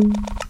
you